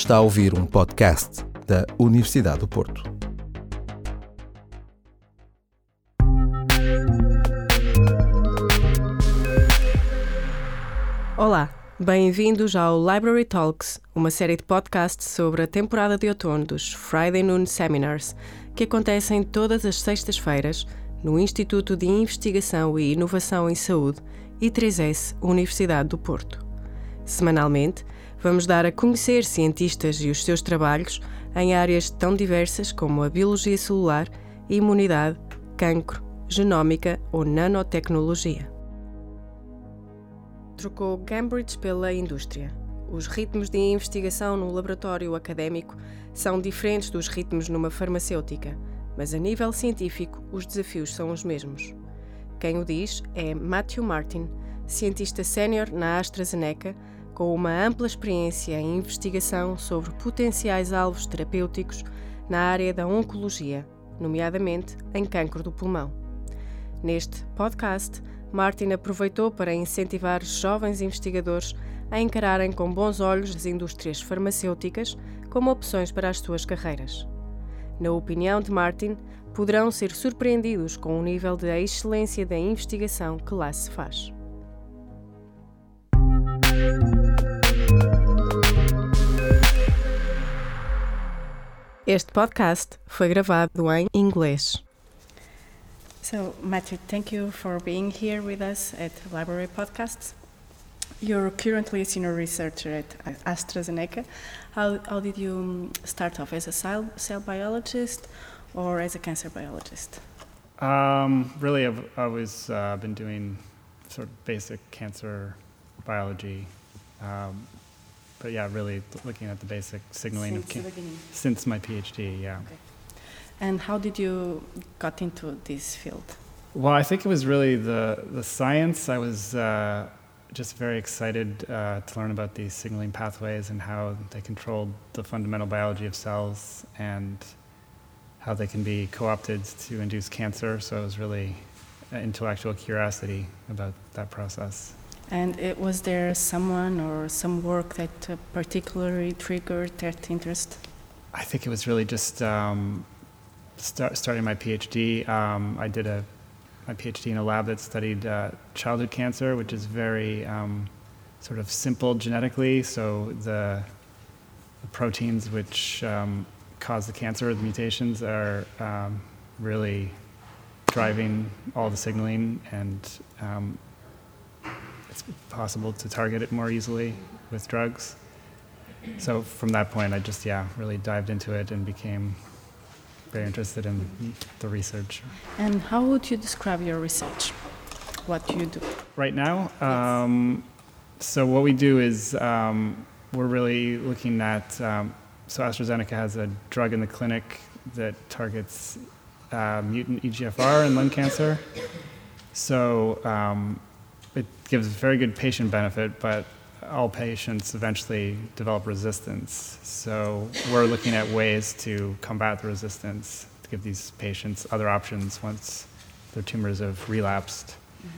Está a ouvir um podcast da Universidade do Porto. Olá, bem-vindos ao Library Talks, uma série de podcasts sobre a temporada de outono dos Friday Noon Seminars, que acontecem todas as sextas-feiras no Instituto de Investigação e Inovação em Saúde, I3S, Universidade do Porto. Semanalmente, vamos dar a conhecer cientistas e os seus trabalhos em áreas tão diversas como a biologia celular, imunidade, cancro, genómica ou nanotecnologia. Trocou Cambridge pela indústria. Os ritmos de investigação no laboratório académico são diferentes dos ritmos numa farmacêutica, mas a nível científico os desafios são os mesmos. Quem o diz é Matthew Martin, cientista sénior na AstraZeneca, com uma ampla experiência em investigação sobre potenciais alvos terapêuticos na área da oncologia, nomeadamente em cancro do pulmão. Neste podcast, Martin aproveitou para incentivar jovens investigadores a encararem com bons olhos as indústrias farmacêuticas como opções para as suas carreiras. Na opinião de Martin, poderão ser surpreendidos com o nível de excelência da investigação que lá se faz. Este podcast foi gravado em inglês. So, Matthew, thank you for being here with us at Library Podcasts. You're currently a senior researcher at AstraZeneca. How, how did you um, start off as a cell, cell biologist or as a cancer biologist? Um, really, I've always uh, been doing sort of basic cancer biology um, but yeah, really looking at the basic signaling Since of beginning. since my PhD. Yeah. Okay. And how did you got into this field? Well, I think it was really the the science. I was uh, just very excited uh, to learn about these signaling pathways and how they controlled the fundamental biology of cells and how they can be co-opted to induce cancer. So it was really an intellectual curiosity about that process. And it, was there someone or some work that uh, particularly triggered that interest? I think it was really just um, start, starting my PhD. Um, I did a my PhD in a lab that studied uh, childhood cancer, which is very um, sort of simple genetically. So the, the proteins which um, cause the cancer, the mutations, are um, really driving all the signaling and um, it's possible to target it more easily with drugs. So from that point, I just yeah really dived into it and became very interested in the research. And how would you describe your research? What you do? Right now, um, so what we do is um, we're really looking at. Um, so AstraZeneca has a drug in the clinic that targets uh, mutant EGFR in lung cancer. So um, gives very good patient benefit, but all patients eventually develop resistance. So we're looking at ways to combat the resistance, to give these patients other options once their tumors have relapsed. Mm-hmm.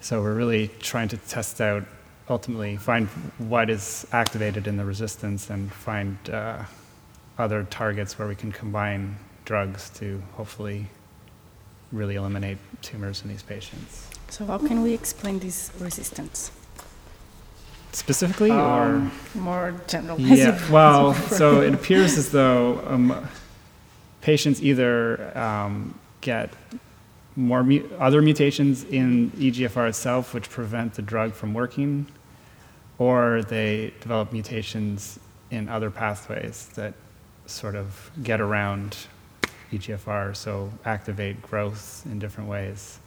So we're really trying to test out, ultimately, find what is activated in the resistance and find uh, other targets where we can combine drugs to hopefully really eliminate tumors in these patients. So how can we explain this resistance? Specifically, um, or more general? Yeah. well, so it appears as though um, patients either um, get more mu- other mutations in EGFR itself, which prevent the drug from working, or they develop mutations in other pathways that sort of get around EGFR, so activate growth in different ways.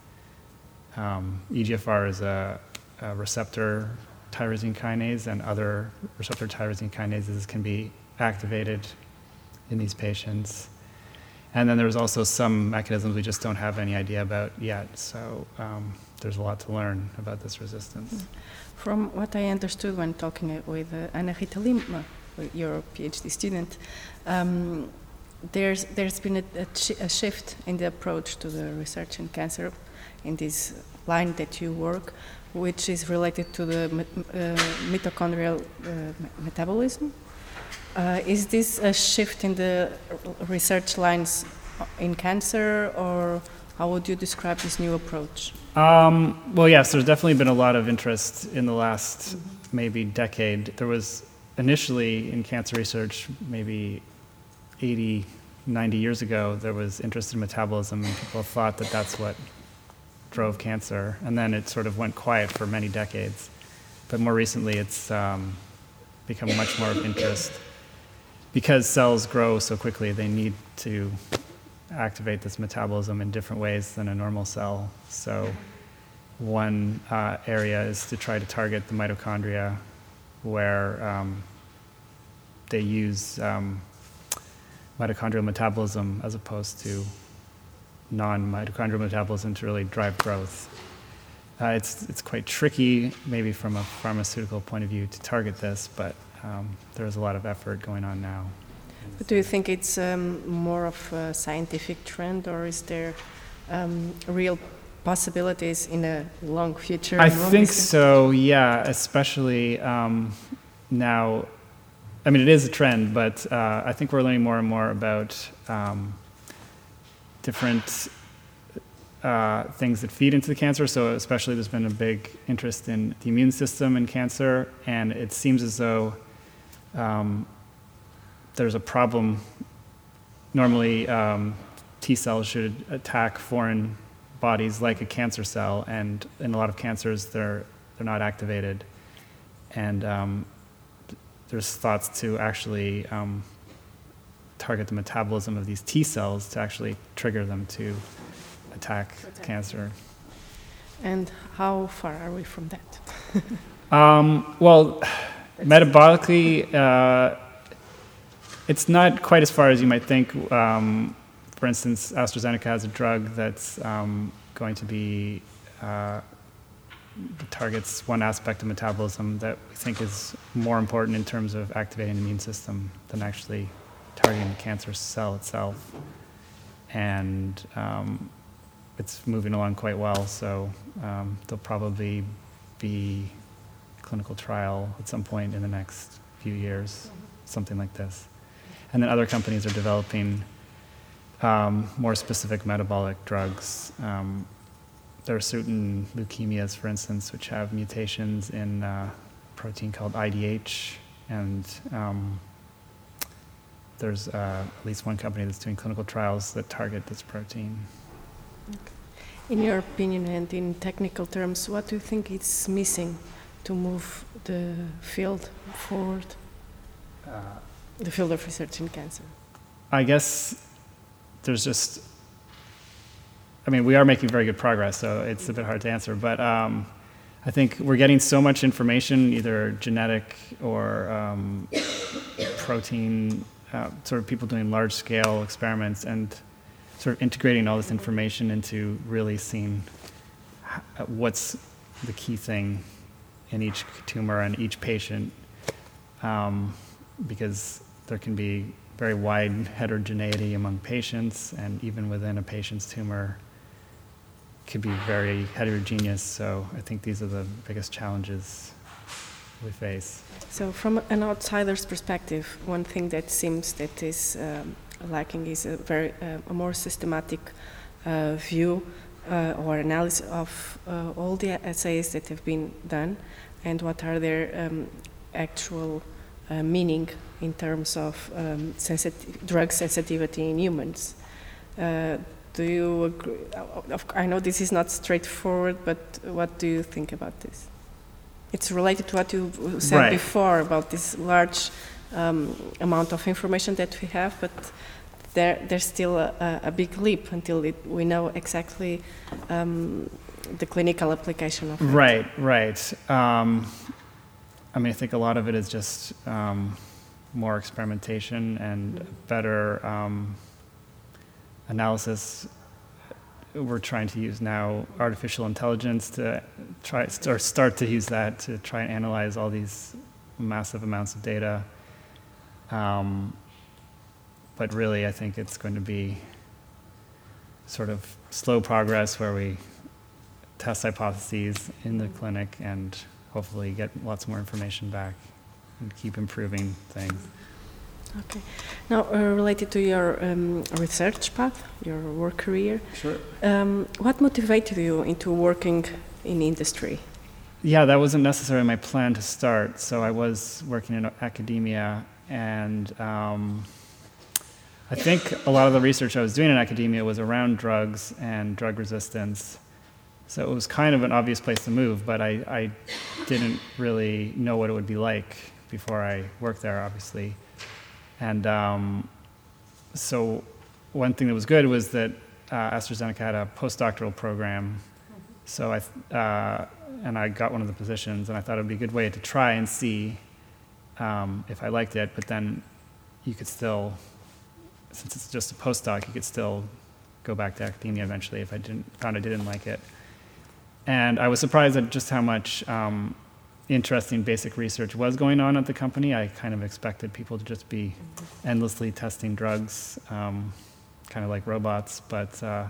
Um, EGFR is a, a, receptor tyrosine kinase, and other receptor tyrosine kinases can be activated in these patients. And then there's also some mechanisms we just don't have any idea about yet. So um, there's a lot to learn about this resistance. From what I understood when talking with uh, Anna Rita Lima, your PhD student, um, there's, there's been a, a, a, shift in the approach to the research in cancer in this line that you work, which is related to the uh, mitochondrial uh, metabolism. Uh, is this a shift in the research lines in cancer, or how would you describe this new approach? Um, well, yes, there's definitely been a lot of interest in the last maybe decade. There was initially in cancer research, maybe 80, 90 years ago, there was interest in metabolism, and people thought that that's what drove cancer. And then it sort of went quiet for many decades. But more recently, it's um, become much more of interest. Because cells grow so quickly, they need to activate this metabolism in different ways than a normal cell. So, one uh, area is to try to target the mitochondria where um, they use um, mitochondrial metabolism as opposed to non mitochondrial metabolism to really drive growth. Uh, it's, it's quite tricky, maybe from a pharmaceutical point of view, to target this, but um, there's a lot of effort going on now. But do you think it's um, more of a scientific trend, or is there um, real possibilities in a long future? I think so. Yeah, especially um, now. I mean, it is a trend, but uh, I think we're learning more and more about um, different uh, things that feed into the cancer. So, especially, there's been a big interest in the immune system and cancer, and it seems as though um, there's a problem. Normally, um, T cells should attack foreign bodies like a cancer cell, and in a lot of cancers, they're they're not activated, and um, there's thoughts to actually um, target the metabolism of these T cells to actually trigger them to attack cancer. And how far are we from that? um, well, metabolically. Uh, it's not quite as far as you might think. Um, for instance, AstraZeneca has a drug that's um, going to be uh, targets one aspect of metabolism that we think is more important in terms of activating the immune system than actually targeting the cancer cell itself. And um, it's moving along quite well, so um, there'll probably be clinical trial at some point in the next few years, something like this. And then other companies are developing um, more specific metabolic drugs. Um, there are certain leukemias, for instance, which have mutations in uh, a protein called IDH, and um, there's uh, at least one company that's doing clinical trials that target this protein. In your opinion and in technical terms, what do you think is missing to move the field forward? Uh, the field of research in cancer? I guess there's just, I mean, we are making very good progress, so it's a bit hard to answer. But um, I think we're getting so much information, either genetic or um, protein, uh, sort of people doing large scale experiments and sort of integrating all this information into really seeing what's the key thing in each tumor and each patient. Um, because there can be very wide heterogeneity among patients, and even within a patient's tumor, could be very heterogeneous. So I think these are the biggest challenges we face. So, from an outsider's perspective, one thing that seems that is um, lacking is a very uh, a more systematic uh, view uh, or analysis of uh, all the assays that have been done and what are their um, actual uh, meaning in terms of um, drug sensitivity in humans. Do you agree? I know this is not straightforward, but what do you think about this? It's related to what you said right. before about this large um, amount of information that we have, but there, there's still a, a big leap until it, we know exactly um, the clinical application of it. Right, right. Um, I mean, I think a lot of it is just um, more experimentation and better um, analysis. We're trying to use now artificial intelligence to try or start to use that to try and analyze all these massive amounts of data. Um, but really, I think it's going to be sort of slow progress where we test hypotheses in the clinic and hopefully get lots more information back and keep improving things. Okay. Now, uh, related to your um, research path, your work career, Sure. um, what motivated you into working in industry? Yeah, that wasn't necessarily my plan to start. So I was working in academia, and um, I think a lot of the research I was doing in academia was around drugs and drug resistance. So it was kind of an obvious place to move, but I, I didn't really know what it would be like before I worked there, obviously. And um, so one thing that was good was that uh, AstraZeneca had a postdoctoral program. So I, uh, and I got one of the positions, and I thought it would be a good way to try and see um, if I liked it. But then you could still, since it's just a postdoc, you could still go back to academia eventually if I didn't found I didn't like it. And I was surprised at just how much um, interesting basic research was going on at the company. I kind of expected people to just be endlessly testing drugs, um, kind of like robots, but uh,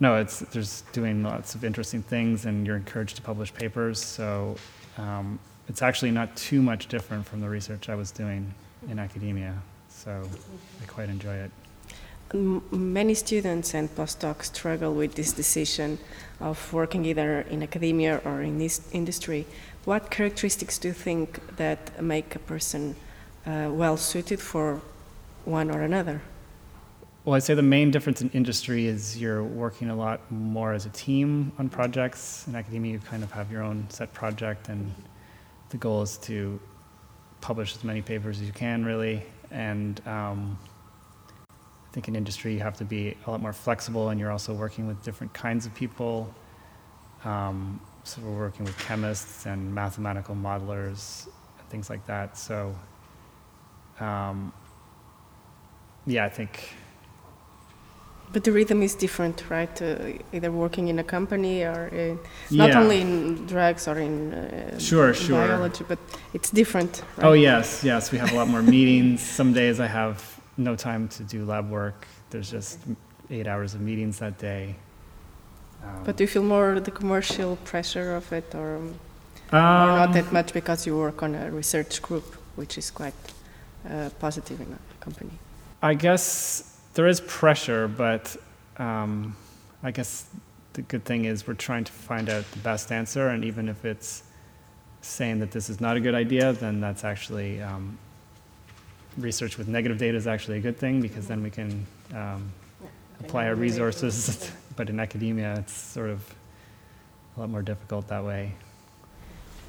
no, it's there's doing lots of interesting things, and you're encouraged to publish papers. So um, it's actually not too much different from the research I was doing in academia. So I quite enjoy it. Many students and postdocs struggle with this decision of working either in academia or in this industry. What characteristics do you think that make a person uh, well suited for one or another? Well, I'd say the main difference in industry is you're working a lot more as a team on projects. In academia, you kind of have your own set project, and the goal is to publish as many papers as you can, really. And um, I think in industry, you have to be a lot more flexible, and you're also working with different kinds of people. Um, so we're working with chemists and mathematical modelers, and things like that. So, um, yeah, I think But the rhythm is different, right? Uh, either working in a company or in, not Yeah. only in drugs or in uh, Sure, sure. biology, but it's different. Right? Oh yes, yes. We have a lot more meetings. Some days I have no time to do lab work. There's just eight hours of meetings that day. Um, But do you feel more the commercial pressure of it, or, or um, not that much because you work on a research group, which is quite uh, positive in a company? I guess there is pressure, but um, I guess the good thing is we're trying to find out the best answer, and even if it's saying that this is not a good idea, then that's actually um, research with negative data is actually a good thing because then we can um, apply our resources. but in academia, it's sort of a lot more difficult that way.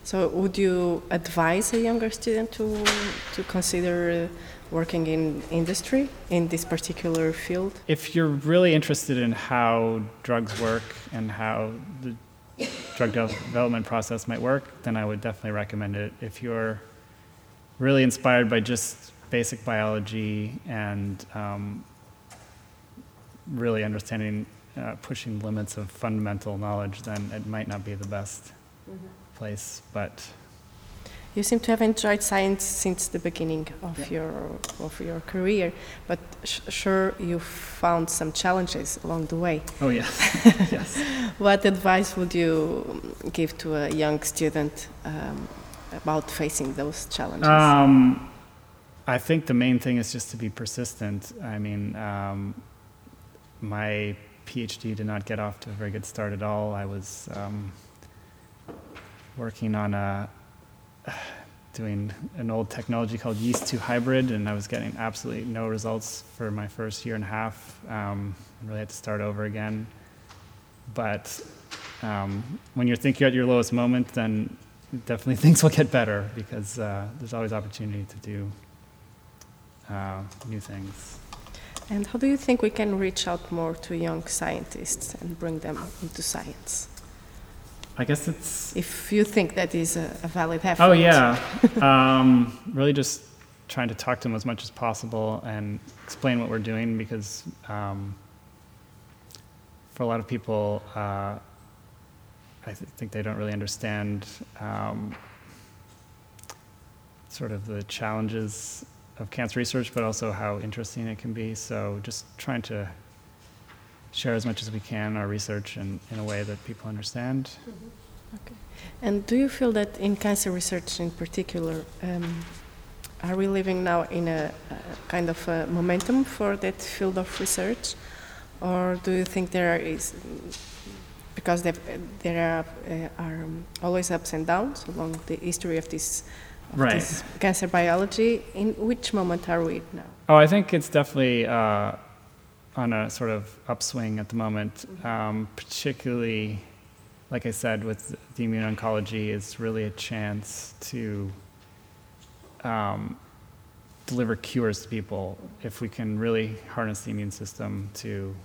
So, would you advise a younger student to to consider working in industry in this particular field? If you're really interested in how drugs work and how the drug de- development process might work, then I would definitely recommend it. If you're really inspired by just basic biology and um, really understanding, uh, pushing limits of fundamental knowledge, then it might not be the best place. But You seem to have enjoyed science since the beginning of your of your career, but sh- sure you found some challenges along the way. oh yes, yes. What advice would you give to a young student um, about facing those challenges? Um, I think the main thing is just to be persistent. I mean, um, my PhD did not get off to a very good start at all. I was um, working on a doing an old technology called yeast 2 hybrid, and I was getting absolutely no results for my first year and a half. Um, I really had to start over again. But um, when you're at your lowest moment, then definitely things will get better because uh, there's always opportunity to do uh, new things. and how do you think we can reach out more to young scientists and bring them into science? I guess it's If you think that is a, a valid effort. oh yeah, um, really just trying to talk to them as much as possible and explain what we're doing because um, for a lot of people, uh, I th- think they don't really understand um, sort of the challenges of cancer research, but also how interesting it can be. So just trying to share as much as we can our research in, in a way that people understand. Okay. And do you feel that in cancer research in particular, um, are we living now in a, a kind of a momentum for that field of research, or do you think there is because there are, uh, are always ups and downs along the history of this, right. this cancer biology. In which moment are we now? Oh, I think it's definitely uh, on a sort of upswing at the moment, mm-hmm. um, particularly, like I said, with the immune oncology, is really a chance to um, deliver cures to people if we can really harness the immune system to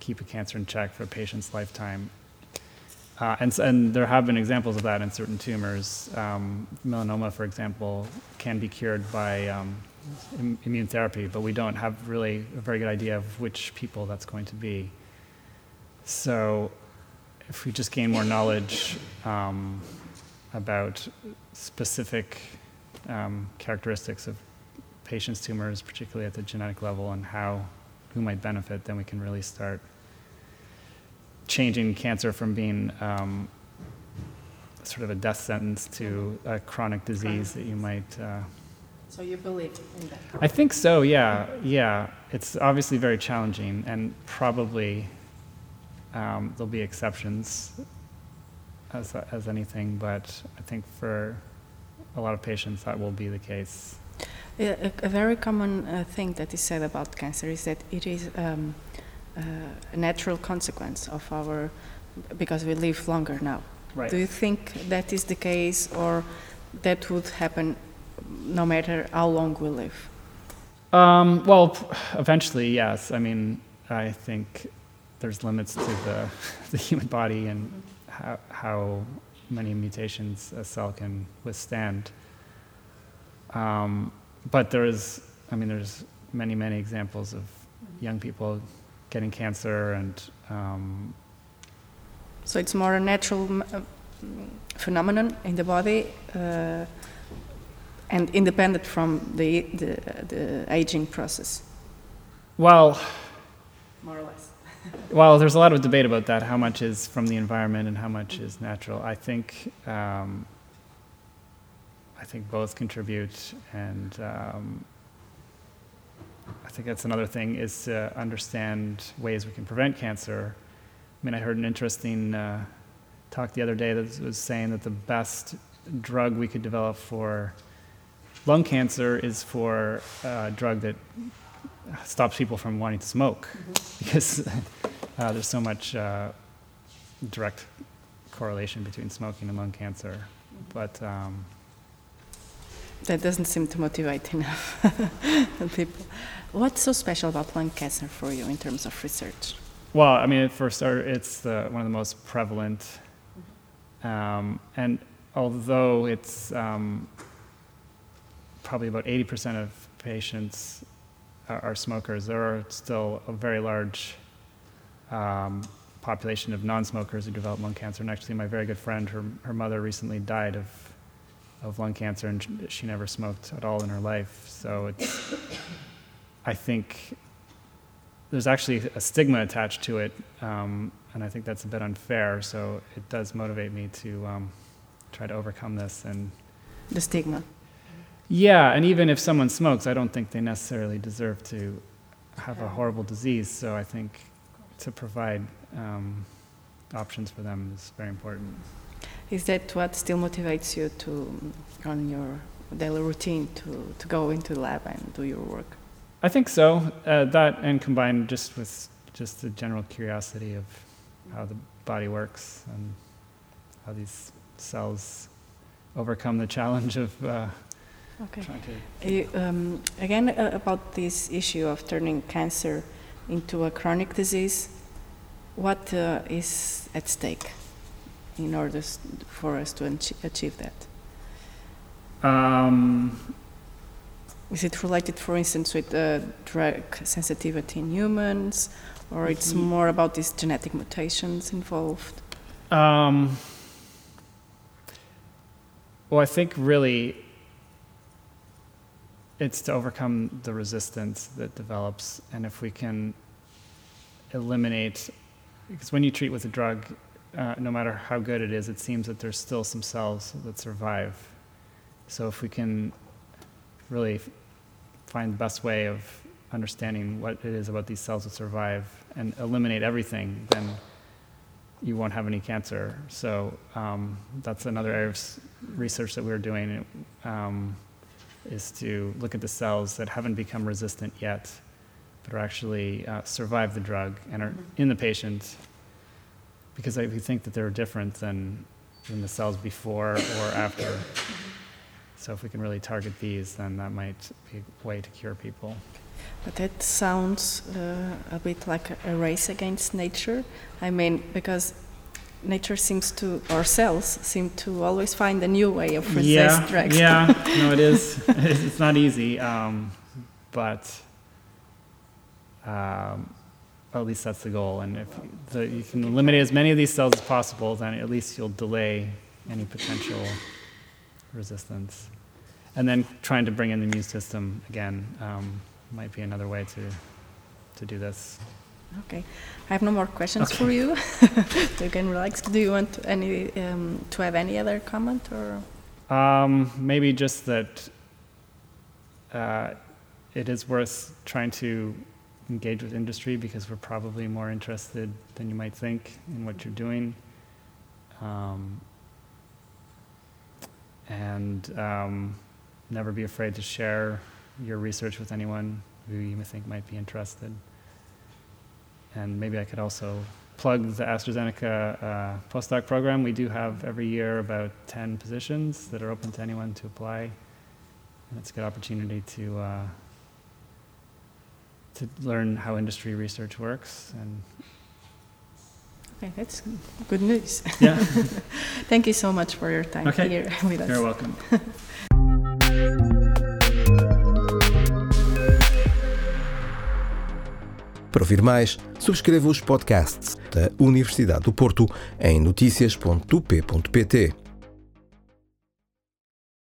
keep a cancer in check for a patient's lifetime. Uh, and, and, there have been examples of that in certain tumors. Um, melanoma, for example, can be cured by um, Im- immune therapy, but we don't have really a very good idea of which people that's going to be. So, if we just gain more knowledge um, about specific um, characteristics of patients' tumors, particularly at the genetic level, and how who might benefit, then we can really start changing cancer from being um, sort of a death sentence to a chronic disease that you might. Uh, so you believe in that? I think so. Yeah, yeah. It's obviously very challenging, and probably um, there'll be exceptions, as as anything. But I think for a lot of patients, that will be the case. A, a very common uh, thing that is said about cancer is that it is. Um, a natural consequence of our because we live longer now. Right. Do you think that is the case, or that would happen no matter how long we live? Um, well, eventually, yes. I mean, I think there's limits to the, the human body and how, how many mutations a cell can withstand. Um, but there is, I mean, there's many, many examples of young people getting cancer and. Um, so it's more a natural uh, phenomenon in the body uh, and independent from the, the, the aging process. Well, more or less. well, there's a lot of debate about that. How much is from the environment and how much is natural? I think um, I think both contribute, and um, think that's another thing is to understand ways we can prevent cancer. I mean, I heard an interesting uh, talk the other day that was saying that the best drug we could develop for lung cancer is for a drug that stops people from wanting to smoke mm-hmm. because uh, there's so much uh, direct correlation between smoking and lung cancer. But um, that doesn't seem to motivate enough people. What's so special about lung cancer for you in terms of research? Well, I mean, for starters, it's the, one of the most prevalent, um, and although it's um, probably about 80% of patients are, are, smokers, there are still a very large um, population of non-smokers who develop lung cancer. And actually, my very good friend, her, her mother recently died of of lung cancer, and she never smoked at all in her life. So it's, I think, there's actually a stigma attached to it, um, and I think that's a bit unfair. So it does motivate me to um, try to overcome this and the stigma. Yeah, and even if someone smokes, I don't think they necessarily deserve to have a horrible disease. So I think to provide um, options for them is very important. Is that what still motivates you to, on your daily routine, to, to go into the lab and do your work? I think so. Uh, that and combined just with just the general curiosity of how the body works and how these cells overcome the challenge of uh, okay. trying to. You, um, again, uh, about this issue of turning cancer into a chronic disease, what uh, is at stake? In order for us to achieve that? Um, is it related, for instance, with uh, drug sensitivity in humans, or it's mm-hmm. more about these genetic mutations involved? Um, well, I think really it's to overcome the resistance that develops, and if we can eliminate, because when you treat with a drug, uh, no matter how good it is, it seems that there's still some cells that survive. So if we can really find the best way of understanding what it is about these cells that survive and eliminate everything, then you won't have any cancer. So um, that's another area of research that we're doing um, is to look at the cells that haven't become resistant yet, but are actually uh, survive the drug and are mm-hmm. in the patient. Because we think that they're different than, than the cells before or after. So if we can really target these, then that might be a way to cure people. But that sounds uh, a bit like a race against nature. I mean, because nature seems to, or cells seem to always find a new way of resist yeah, drugs. Yeah, no, it is. it's not easy, um, but um, at least that's the goal. And if the, you can eliminate as many of these cells as possible, then at least you'll delay any potential resistance. And then trying to bring in the immune system again. Um, might be another way to to do this. Okay, I have no more questions okay. for you. you can relax. Do you want any um, to have any other comment or? Um, maybe just that uh, it is worth trying to engage with industry because we're probably more interested than you might think in what you're doing. Um, and um, never be afraid to share your research with anyone who you think might be interested. And maybe I could also plug the AstraZeneca uh, postdoc program. We do have every year about 10 positions that are open to anyone to apply. And it's a good opportunity to, uh, to learn how industry research works. And okay, that's good news. Yeah. Thank you so much for your time okay. here with us. You're welcome. Para ouvir mais, subscreva os podcasts da Universidade do Porto em notícias.up.pt.